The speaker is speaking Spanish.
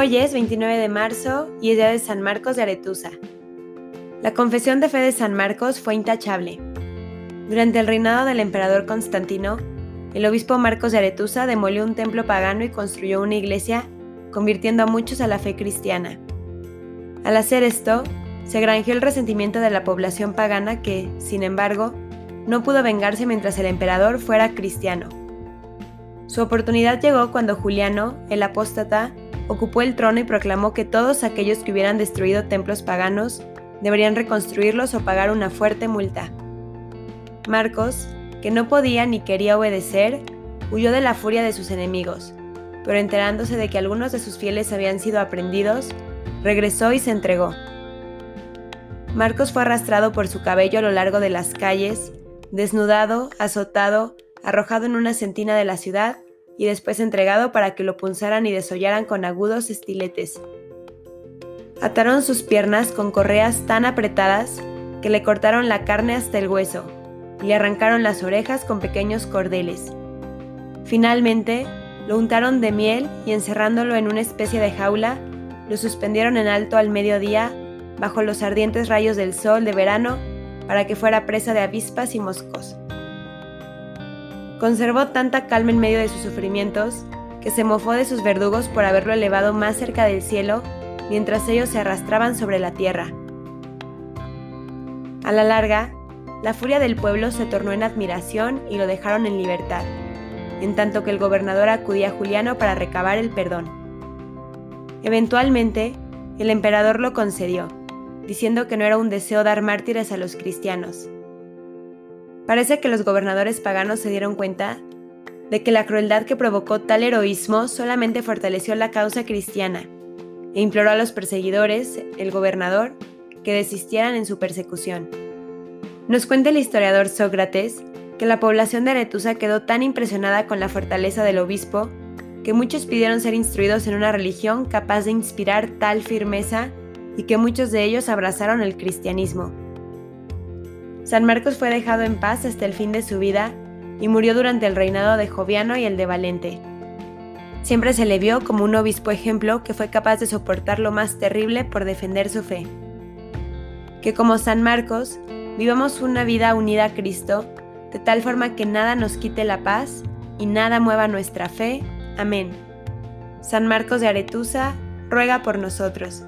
Hoy es 29 de marzo y es día de San Marcos de Aretusa. La confesión de fe de San Marcos fue intachable. Durante el reinado del emperador Constantino, el obispo Marcos de Aretusa demolió un templo pagano y construyó una iglesia, convirtiendo a muchos a la fe cristiana. Al hacer esto, se granjeó el resentimiento de la población pagana que, sin embargo, no pudo vengarse mientras el emperador fuera cristiano. Su oportunidad llegó cuando Juliano, el apóstata, ocupó el trono y proclamó que todos aquellos que hubieran destruido templos paganos deberían reconstruirlos o pagar una fuerte multa. Marcos, que no podía ni quería obedecer, huyó de la furia de sus enemigos, pero enterándose de que algunos de sus fieles habían sido aprendidos, regresó y se entregó. Marcos fue arrastrado por su cabello a lo largo de las calles, desnudado, azotado, arrojado en una sentina de la ciudad y después entregado para que lo punzaran y desollaran con agudos estiletes. Ataron sus piernas con correas tan apretadas que le cortaron la carne hasta el hueso y le arrancaron las orejas con pequeños cordeles. Finalmente, lo untaron de miel y encerrándolo en una especie de jaula, lo suspendieron en alto al mediodía bajo los ardientes rayos del sol de verano para que fuera presa de avispas y moscos. Conservó tanta calma en medio de sus sufrimientos que se mofó de sus verdugos por haberlo elevado más cerca del cielo mientras ellos se arrastraban sobre la tierra. A la larga, la furia del pueblo se tornó en admiración y lo dejaron en libertad, en tanto que el gobernador acudía a Juliano para recabar el perdón. Eventualmente, el emperador lo concedió, diciendo que no era un deseo dar mártires a los cristianos, Parece que los gobernadores paganos se dieron cuenta de que la crueldad que provocó tal heroísmo solamente fortaleció la causa cristiana e imploró a los perseguidores, el gobernador, que desistieran en su persecución. Nos cuenta el historiador Sócrates que la población de Aretusa quedó tan impresionada con la fortaleza del obispo que muchos pidieron ser instruidos en una religión capaz de inspirar tal firmeza y que muchos de ellos abrazaron el cristianismo. San Marcos fue dejado en paz hasta el fin de su vida y murió durante el reinado de Joviano y el de Valente. Siempre se le vio como un obispo ejemplo que fue capaz de soportar lo más terrible por defender su fe. Que como San Marcos, vivamos una vida unida a Cristo, de tal forma que nada nos quite la paz y nada mueva nuestra fe. Amén. San Marcos de Aretusa, ruega por nosotros.